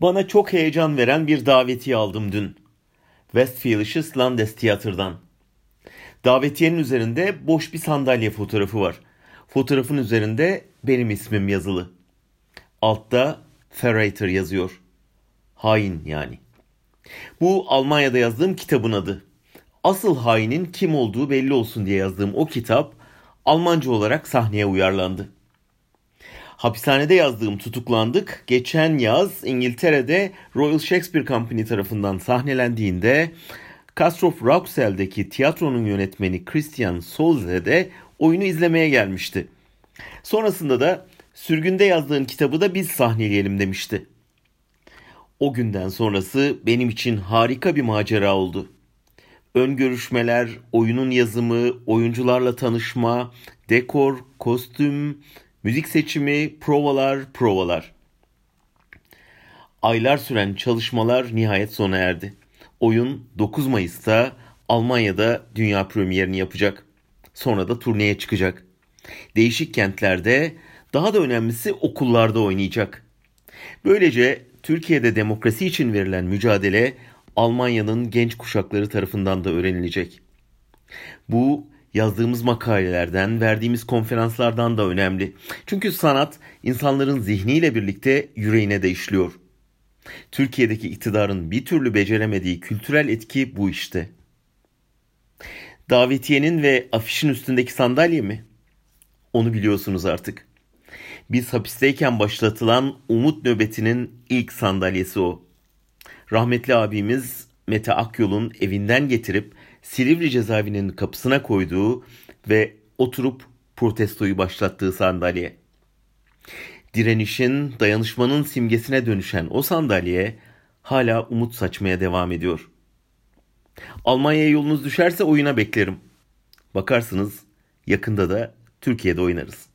Bana çok heyecan veren bir davetiye aldım dün. Westfälisches Landestheater'dan. Davetiyenin üzerinde boş bir sandalye fotoğrafı var. Fotoğrafın üzerinde benim ismim yazılı. Altta Verräter yazıyor. Hain yani. Bu Almanya'da yazdığım kitabın adı. Asıl hainin kim olduğu belli olsun diye yazdığım o kitap Almanca olarak sahneye uyarlandı. Hapishanede yazdığım Tutuklandık geçen yaz İngiltere'de Royal Shakespeare Company tarafından sahnelendiğinde Castrof Rauxel'deki tiyatronun yönetmeni Christian Solze de oyunu izlemeye gelmişti. Sonrasında da sürgünde yazdığın kitabı da biz sahneleyelim demişti. O günden sonrası benim için harika bir macera oldu. Ön görüşmeler, oyunun yazımı, oyuncularla tanışma, dekor, kostüm, müzik seçimi, provalar, provalar. Aylar süren çalışmalar nihayet sona erdi. Oyun 9 Mayıs'ta Almanya'da dünya premierini yapacak. Sonra da turneye çıkacak. Değişik kentlerde, daha da önemlisi okullarda oynayacak. Böylece Türkiye'de demokrasi için verilen mücadele Almanya'nın genç kuşakları tarafından da öğrenilecek. Bu yazdığımız makalelerden, verdiğimiz konferanslardan da önemli. Çünkü sanat insanların zihniyle birlikte yüreğine de işliyor. Türkiye'deki iktidarın bir türlü beceremediği kültürel etki bu işte. Davetiyenin ve afişin üstündeki sandalye mi? Onu biliyorsunuz artık. Biz hapisteyken başlatılan umut nöbetinin ilk sandalyesi o. Rahmetli abimiz Mete Akyol'un evinden getirip Silivri cezaevinin kapısına koyduğu ve oturup protestoyu başlattığı sandalye. Direnişin, dayanışmanın simgesine dönüşen o sandalye hala umut saçmaya devam ediyor. Almanya'ya yolunuz düşerse oyuna beklerim. Bakarsınız yakında da Türkiye'de oynarız.